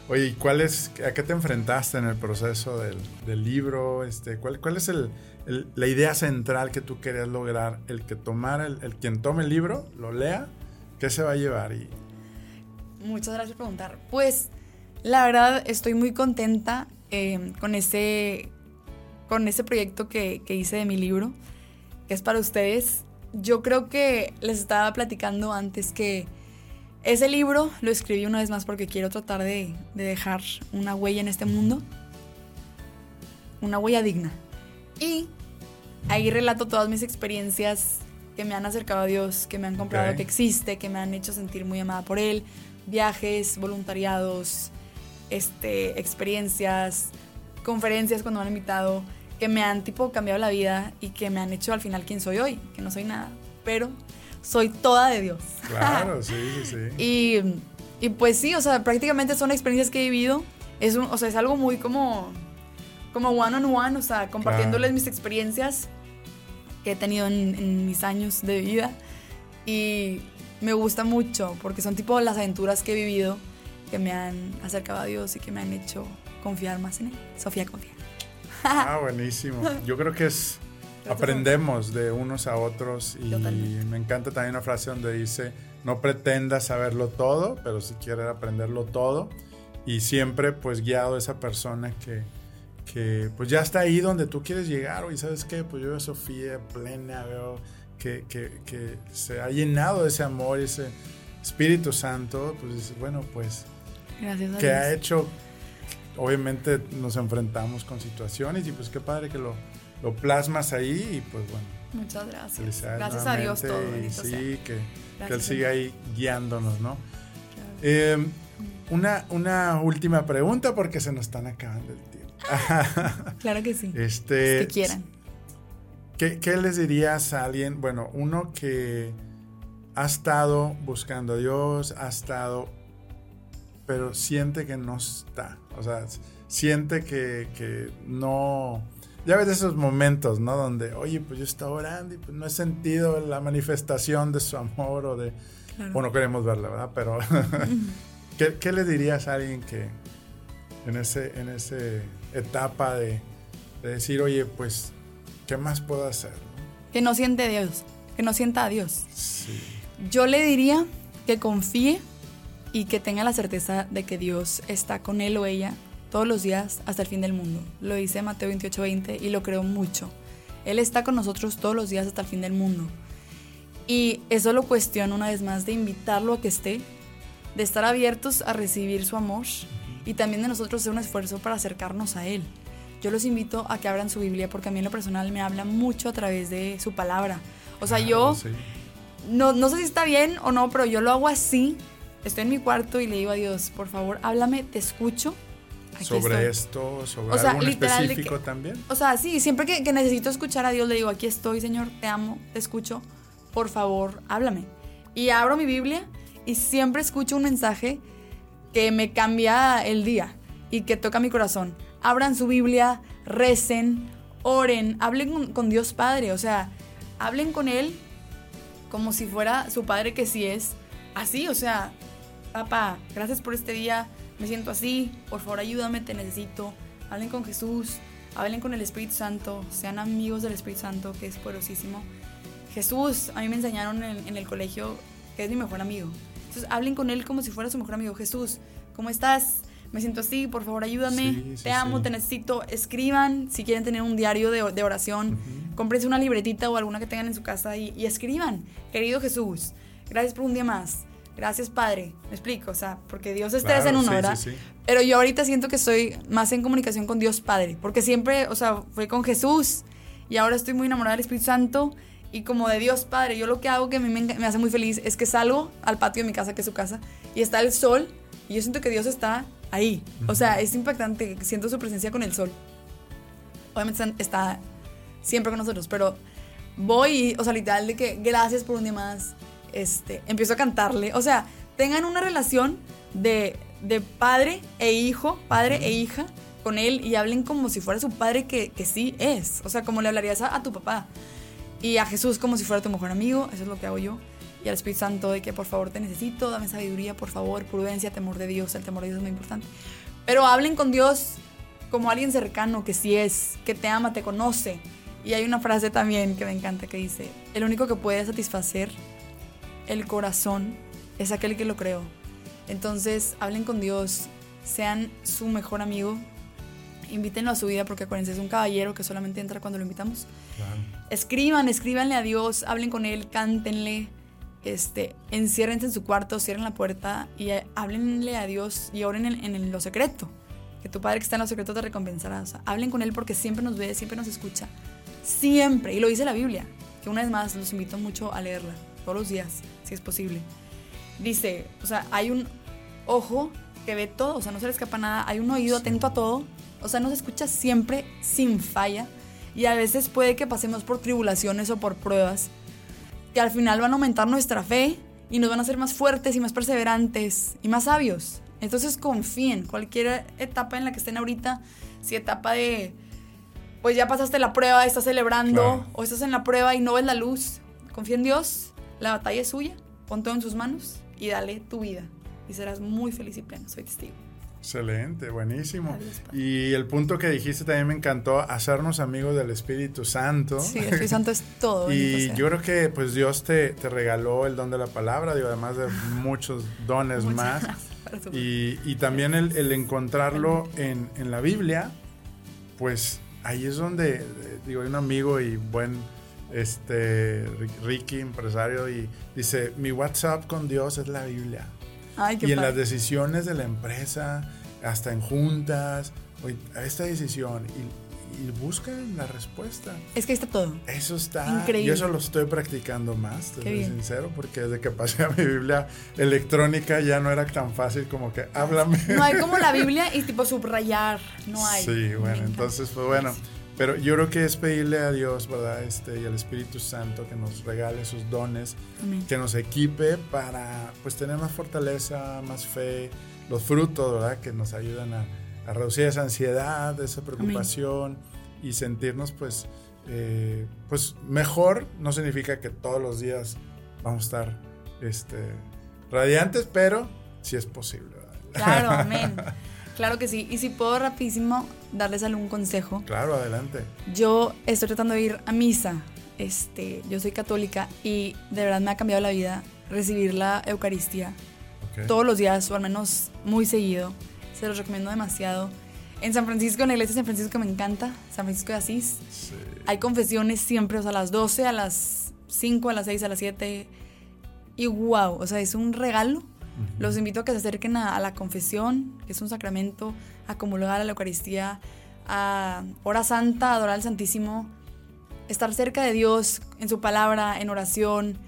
Oye, ¿y cuál es, a qué te enfrentaste en el proceso del, libro? Este, ¿cuál, ¿Cuál es la idea central que tú querías lograr? El que tomara, el, el quien tome el libro, lo lea, ¿qué se va a llevar? Muchas gracias por preguntar. Pues la verdad estoy muy contenta eh, con, ese, con ese proyecto que hice de mi libro, que es para ustedes. Yo creo que les estaba platicando antes que ese libro lo escribí una vez más porque quiero tratar de, de dejar una huella en este mundo, una huella digna. Y ahí relato todas mis experiencias que me han acercado a Dios, que me han comprado que existe, que me han hecho sentir muy amada por Él, viajes, voluntariados, este, experiencias, conferencias cuando me han invitado, que me han tipo cambiado la vida y que me han hecho al final quien soy hoy, que no soy nada, pero soy toda de Dios. claro, sí, sí, sí. Y, y pues sí, o sea, prácticamente son experiencias que he vivido. Es, un- o sea, es algo muy como, como one on one, o sea, compartiéndoles Claro. mis experiencias que he tenido en, en mis años de vida. Y me gusta mucho porque son tipo las aventuras que he vivido que me han acercado a Dios y que me han hecho confiar más en Él. Sofía confía. Ah, buenísimo. Yo creo que es. Aprendemos de unos a otros y Totalmente. me encanta también una frase donde dice no pretendas saberlo todo, pero si quieres aprenderlo todo y siempre pues guiado a esa persona que, que pues ya está ahí donde tú quieres llegar y sabes qué, pues yo veo a Sofía plena, veo que, que, que se ha llenado de ese amor y ese Espíritu Santo, pues bueno, pues Gracias a que Dios. ha hecho, obviamente nos enfrentamos con situaciones y pues qué padre que lo, lo plasmas ahí y pues bueno, Muchas gracias. Gracias a Dios todo. y sí, sea. que, que Él siga ahí guiándonos, ¿no? Claro. Eh, una, una última pregunta porque se nos están acabando el tiempo. Claro que sí. este, que quieran. ¿Qué, qué les dirías a alguien? Bueno, uno que ha estado buscando a Dios, ha estado, pero siente que no está. O sea, siente que, que no... Ya ves esos momentos, ¿no? Donde, oye, pues yo estaba orando y pues no he sentido la manifestación de su amor o de... Claro. O no queremos verla, ¿verdad? Pero, ¿qué, qué le dirías a alguien que en ese, en ese etapa de, de decir, oye, pues, ¿qué más puedo hacer? Que no siente Dios. Que no sienta a Dios. Sí. Yo le diría que confíe y que tenga la certeza de que Dios está con él o ella todos los días hasta el fin del mundo. Lo dice Mateo 28:20 y lo creo mucho. Él está con nosotros todos los días hasta el fin del mundo. Y eso lo cuestiono una vez más de invitarlo a que esté, de estar abiertos a recibir su amor y también de nosotros hacer un esfuerzo para acercarnos a Él. Yo los invito a que abran su Biblia porque a mí en lo personal me habla mucho a través de su palabra. O sea, yo Claro, sí. no, no sé si está bien o no, pero yo lo hago así. Estoy en mi cuarto y le digo a Dios, por favor, háblame, te escucho. Aquí Sobre estoy. esto, sobre O sea, algo específico que- también. O sea, sí, siempre que, que necesito escuchar a Dios le digo, aquí estoy, Señor, te amo, te escucho, por favor, háblame. Y abro mi Biblia y siempre escucho un mensaje que me cambia el día y que toca mi corazón. abran su Biblia, recen, oren, hablen con, Dios Padre, o sea, hablen con Él como si fuera su Padre que sí es, así, o sea, papá, gracias por este día, me siento así, por favor ayúdame, te necesito, hablen con Jesús, hablen con el Espíritu Santo, sean amigos del Espíritu Santo, que es poderosísimo. Jesús, a mí me enseñaron en, en el colegio que es mi mejor amigo. Entonces hablen con él como si fuera su mejor amigo. Jesús, ¿cómo estás? me siento así, por favor ayúdame, te amo, te necesito. Escriban si quieren tener un diario de, oración, cómprense una libretita o alguna que tengan en su casa y, escriban, querido Jesús, gracias por un día más. Gracias, Padre. Me explico, o sea, porque Dios es tres en uno, ¿verdad? Pero yo ahorita siento que estoy más en comunicación con Dios Padre, porque siempre, o sea, fue con Jesús y ahora estoy muy enamorada del Espíritu Santo y como de Dios Padre. Yo lo que hago que a mí me, me hace muy feliz es que salgo al patio de mi casa, que es su casa, y está el sol y yo siento que Dios está ahí. O sea, es impactante, siento su presencia con el sol. Obviamente está siempre con nosotros, pero voy, o sea, literal de que gracias por un día más, este, empiezo a cantarle. O sea, tengan una relación de, de padre e hijo, padre e hija con él y hablen como si fuera su padre que, que sí es. O sea, como le hablarías a, a, tu papá. Y a Jesús como si fuera tu mejor amigo, eso es lo que hago yo y al Espíritu Santo de que por favor te necesito, dame sabiduría, por favor, prudencia, temor de Dios, el temor de Dios es muy importante. Pero hablen con Dios como alguien cercano que sí es, que te ama, te conoce. Y hay una frase también que me encanta que dice, el único que puede satisfacer el corazón es aquel que lo creó. Entonces, hablen con Dios, sean su mejor amigo, invítenlo a su vida porque acuérdense, es un caballero que solamente entra cuando lo invitamos. Escriban, escríbanle a Dios, hablen con él, cántenle este, enciérrense en su cuarto, cierren la puerta y háblenle a Dios y oren en, lo secreto. Que tu Padre que está en lo secreto te recompensará. O sea, hablen con Él porque siempre nos ve, siempre nos escucha. Siempre. Y lo dice la Biblia. Que una vez más los invito mucho a leerla. Todos los días, si es posible. Dice, o sea, hay un ojo que ve todo. O sea, no se le escapa nada. Hay un oído atento a todo. O sea, nos escucha siempre sin falla. Y a veces puede que pasemos por tribulaciones o por pruebas que al final van a aumentar nuestra fe y nos van a hacer más fuertes y más perseverantes y más sabios. Entonces confíen, cualquier etapa en la que estén ahorita, si etapa de, pues ya pasaste la prueba, estás celebrando o estás en la prueba y no ves la luz, confía en Dios, la batalla es suya, pon todo en sus manos y dale tu vida y serás muy feliz y pleno, soy testigo. Excelente, buenísimo. y el punto que dijiste también me encantó, hacernos amigos del Espíritu Santo. Sí, el Espíritu Santo es todo. y yo creo que pues Dios te, te, regaló el don de la palabra, digo, además de muchos dones más. Y, y, también el, el encontrarlo en, en, la Biblia, pues ahí es donde, digo, hay un amigo y buen este Ricky, empresario, y dice, mi WhatsApp con Dios es la Biblia y en las decisiones de la empresa, hasta en juntas, esta decisión y, buscan la respuesta. Es que está todo. Eso está. Increíble. Yo eso lo estoy practicando más, te soy sincero, porque desde que pasé a mi Biblia electrónica ya no era tan fácil como que háblame. No hay como la Biblia y tipo subrayar, no hay. Sí, bueno, entonces pues bueno. Pero yo creo que es pedirle a Dios, ¿verdad? Este, y al Espíritu Santo que nos regale sus dones, que nos equipe para pues tener más fortaleza, más fe, los frutos, ¿verdad? Que nos ayudan a, reducir esa ansiedad, esa preocupación y sentirnos pues, eh, pues mejor. No significa que todos los días vamos a estar este, radiantes, pero sí es posible. Claro, amén. Claro que sí. Y si puedo rapidísimo darles algún consejo. Claro, adelante. Yo estoy tratando de ir a misa. Este, yo soy católica y de verdad me ha cambiado la vida recibir la Eucaristía todos los días o al menos muy seguido. Se los recomiendo demasiado. En San Francisco, en la iglesia de San Francisco me encanta, San Francisco de Asís. Hay confesiones siempre, o sea, a las 12, a las 5, a las 6, a las 7. Y wow, o sea, es un regalo los invito a que se acerquen a, la confesión, que es un sacramento, a comulgar a la Eucaristía, a hora santa, adorar al Santísimo, estar cerca de Dios en su palabra, en oración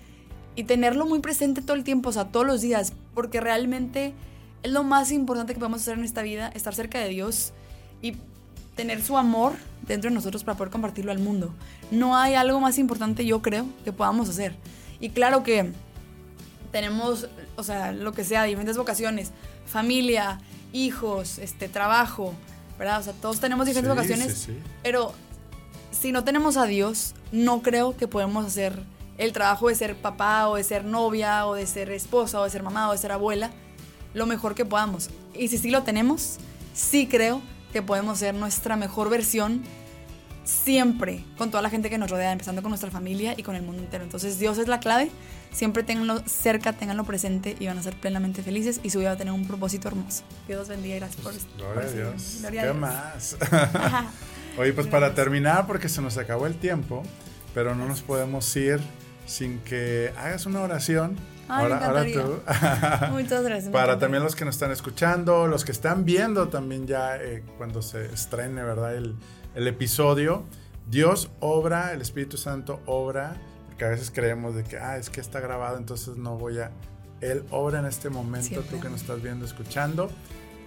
y tenerlo muy presente todo el tiempo, o sea, todos los días, porque realmente es lo más importante que podemos hacer en esta vida, estar cerca de Dios y tener su amor dentro de nosotros para poder compartirlo al mundo. No hay algo más importante, yo creo, que podamos hacer. Y claro que tenemos, o sea, lo que sea, diferentes vocaciones, familia, hijos, este, trabajo, ¿verdad? O sea, todos tenemos diferentes Sí, vocaciones, sí, sí. pero si no tenemos a Dios, no creo que podemos hacer el trabajo de ser papá o de ser novia o de ser esposa o de ser mamá o de ser abuela lo mejor que podamos. Y si sí lo tenemos, sí creo que podemos ser nuestra mejor versión siempre con toda la gente que nos rodea, empezando con nuestra familia y con el mundo entero. Entonces Dios es la clave, siempre tenganlo cerca, tenganlo presente y van a ser plenamente felices y su vida va a tener un propósito hermoso. Dios los bendiga y gracias por, por Gloria a seguirme. Dios. Gloria a ¿Qué Dios. más? Oye, pues para terminar, porque se nos acabó el tiempo, pero no nos podemos ir sin que hagas una oración. Ay, ahora, ahora tú. Muchas gracias. Para también los que nos están escuchando, los que están viendo también ya eh, cuando se estrene, ¿verdad? El, el episodio. Dios obra, el Espíritu Santo obra, porque a veces creemos de que, ah, es que está grabado, entonces no voy a... Él obra en este momento, Siempre. tú que nos estás viendo, escuchando.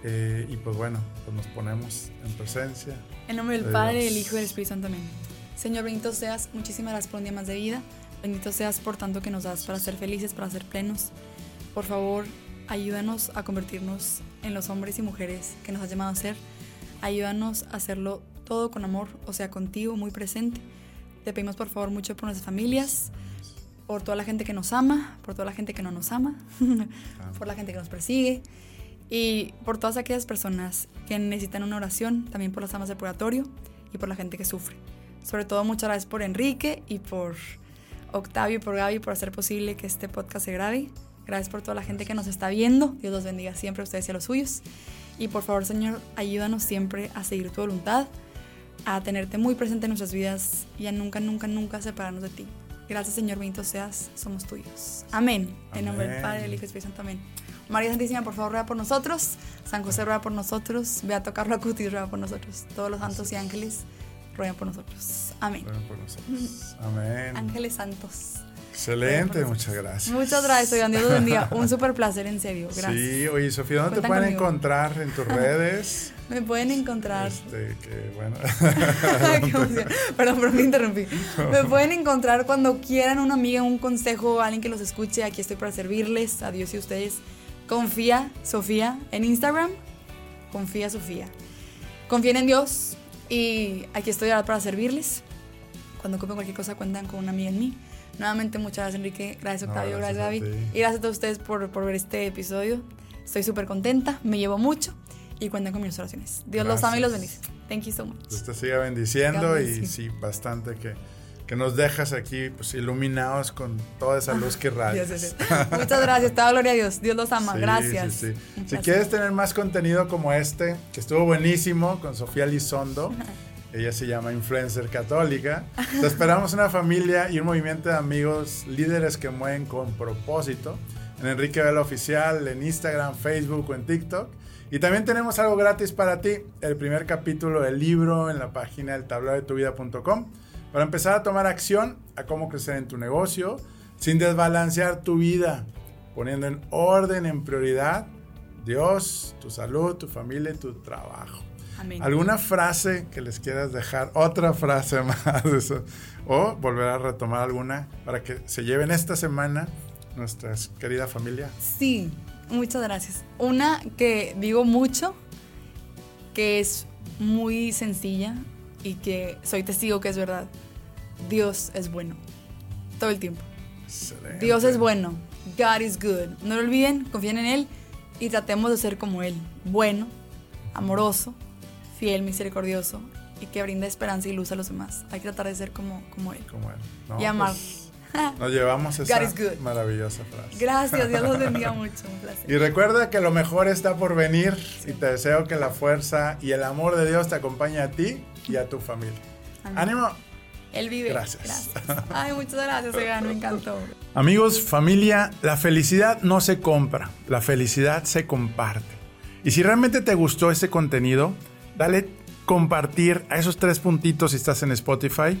eh, y pues bueno, pues nos ponemos en presencia. En nombre del de Padre, del Hijo y del Espíritu Santo. Amén. Señor, bendito seas. Muchísimas gracias por un día más de vida. Bendito seas por tanto que nos das para ser felices, para ser plenos. Por favor, ayúdanos a convertirnos en los hombres y mujeres que nos has llamado a ser. Ayúdanos a hacerlo todo con amor, o sea, contigo, muy presente. Te pedimos por favor mucho por nuestras familias, por toda la gente que nos ama, por toda la gente que no nos ama, por la gente que nos persigue y por todas aquellas personas que necesitan una oración, también por las amas del purgatorio y por la gente que sufre. Sobre todo muchas gracias por Enrique y por Octavio y por Gaby por hacer posible que este podcast se grabe. Gracias por toda la gente que nos está viendo. Dios los bendiga siempre a ustedes y a los suyos. Y por favor, Señor, ayúdanos siempre a seguir tu voluntad, a tenerte muy presente en nuestras vidas y a nunca, nunca, nunca separarnos de ti. Gracias, Señor, bendito seas, somos tuyos. Amén. En nombre del Amén. Padre, del Hijo y del Espíritu Santo. Amén. María Santísima, por favor, ruega por nosotros. San José, ruega por nosotros. Beato Carlo Acutis, ruega por nosotros. Todos los santos y ángeles, ruegan por nosotros. Amén. Bueno, por nosotros. Amén. Ángeles santos. Excelente, muchas gracias. Muchas gracias, oigan, Dios los bendiga. Un súper placer, en serio. Gracias. Sí, oye, Sofía, ¿dónde te Cuentan pueden conmigo. encontrar en tus redes? Me pueden encontrar. Este, que bueno. Perdón, pero me interrumpí. Me pueden encontrar cuando quieran una amiga, un consejo, alguien que los escuche. Aquí estoy para servirles. A Dios y a ustedes. Confía, Sofía, en Instagram. Confía, Sofía. Confíen en Dios. Y aquí estoy ahora para servirles. Cuando ocupen cualquier cosa, cuentan con una amiga en mí. Nuevamente, muchas gracias, Enrique. Gracias, No, Octavio. gracias gracias, ti. Y gracias a todos ustedes por, por ver este episodio. Estoy súper contenta. Me llevo mucho. Y cuentan con mis oraciones. Dios los ama y los bendice. Gracias. Thank you so much. Dios te siga bendiciendo y sí, bastante que, que nos dejas aquí pues, iluminados con toda esa luz que Dios, radias. Dios, Dios. Muchas gracias. Toda gloria a Dios. Dios los ama. Sí, gracias. sí, sí. Un Si quieres tener más contenido como este, que estuvo buenísimo con Sofía Lizondo, ella se llama Influencer Católica. Te esperamos una familia y un movimiento de amigos líderes que mueven con propósito. En Enrique Vela Oficial, en Instagram, Facebook o en TikTok. Y también tenemos algo gratis para ti, el primer capítulo del libro en la página del tablerodetuvida.com para empezar a tomar acción a cómo crecer en tu negocio sin desbalancear tu vida, poniendo en orden, en prioridad, Dios, tu salud, tu familia y tu trabajo. Amén. ¿Alguna frase que les quieras dejar? Otra frase más. de eso. O volver a retomar alguna para que se lleven esta semana nuestra querida familia. Sí, muchas gracias. Una que digo mucho, que es muy sencilla y que soy testigo que es verdad. Dios es bueno. Todo el tiempo. Excelente. Dios es bueno. God is good. No lo olviden, confíen en Él y tratemos de ser como Él. Bueno, amoroso, fiel, misericordioso y que brinda esperanza y luz a los demás. Hay que tratar de ser como, como Él. Como él. No, Y amar. pues, nos llevamos esa maravillosa frase. Gracias, Dios los bendiga mucho. Un placer. Y recuerda que lo mejor está por venir y te deseo que la fuerza y el amor de Dios te acompañe a ti y a tu familia. Amén. ¡Ánimo! Él vive. Gracias. Ay, muchas gracias, Egan, me encantó. Amigos, familia, la felicidad no se compra, la felicidad se comparte. Y si realmente te gustó este contenido, dale compartir a esos tres puntitos si estás en Spotify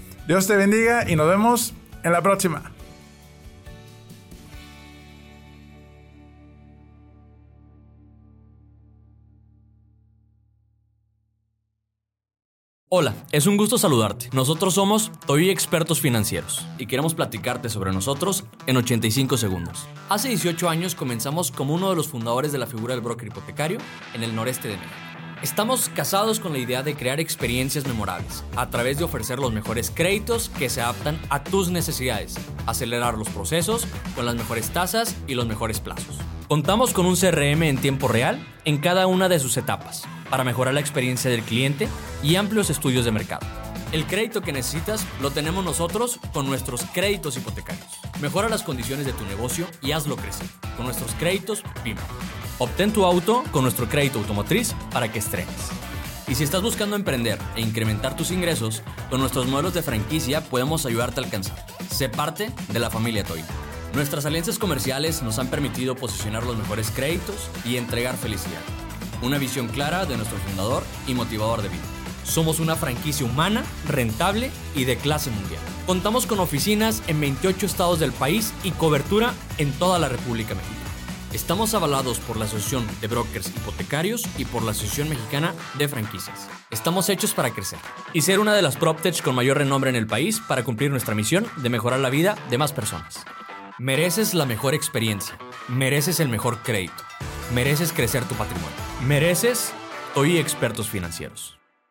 Dios te bendiga y nos vemos en la próxima. Hola, es un gusto saludarte. Nosotros somos Toy Expertos Financieros y queremos platicarte sobre nosotros en 85 segundos. Hace 18 años comenzamos como uno de los fundadores de la figura del broker hipotecario en el noreste de México. Estamos casados con la idea de crear experiencias memorables a través de ofrecer los mejores créditos que se adaptan a tus necesidades, acelerar los procesos con las mejores tasas y los mejores plazos. Contamos con un CRM en tiempo real en cada una de sus etapas para mejorar la experiencia del cliente y amplios estudios de mercado. El crédito que necesitas lo tenemos nosotros con nuestros créditos hipotecarios. Mejora las condiciones de tu negocio y hazlo crecer con nuestros créditos PIMA. Obtén tu auto con nuestro crédito automotriz para que estrenes. Y si estás buscando emprender e incrementar tus ingresos, con nuestros modelos de franquicia podemos ayudarte a alcanzar. Sé parte de la familia Toy. Nuestras alianzas comerciales nos han permitido posicionar los mejores créditos y entregar felicidad una visión clara de nuestro fundador y motivador de vida. Somos una franquicia humana, rentable y de clase mundial. Contamos con oficinas en 28 estados del país y cobertura en toda la República Mexicana. Estamos avalados por la Asociación de Brokers Hipotecarios y por la Asociación Mexicana de Franquicias. Estamos hechos para crecer y ser una de las PropTech con mayor renombre en el país para cumplir nuestra misión de mejorar la vida de más personas. Mereces la mejor experiencia, mereces el mejor crédito, mereces crecer tu patrimonio. Mereces hoy expertos financieros.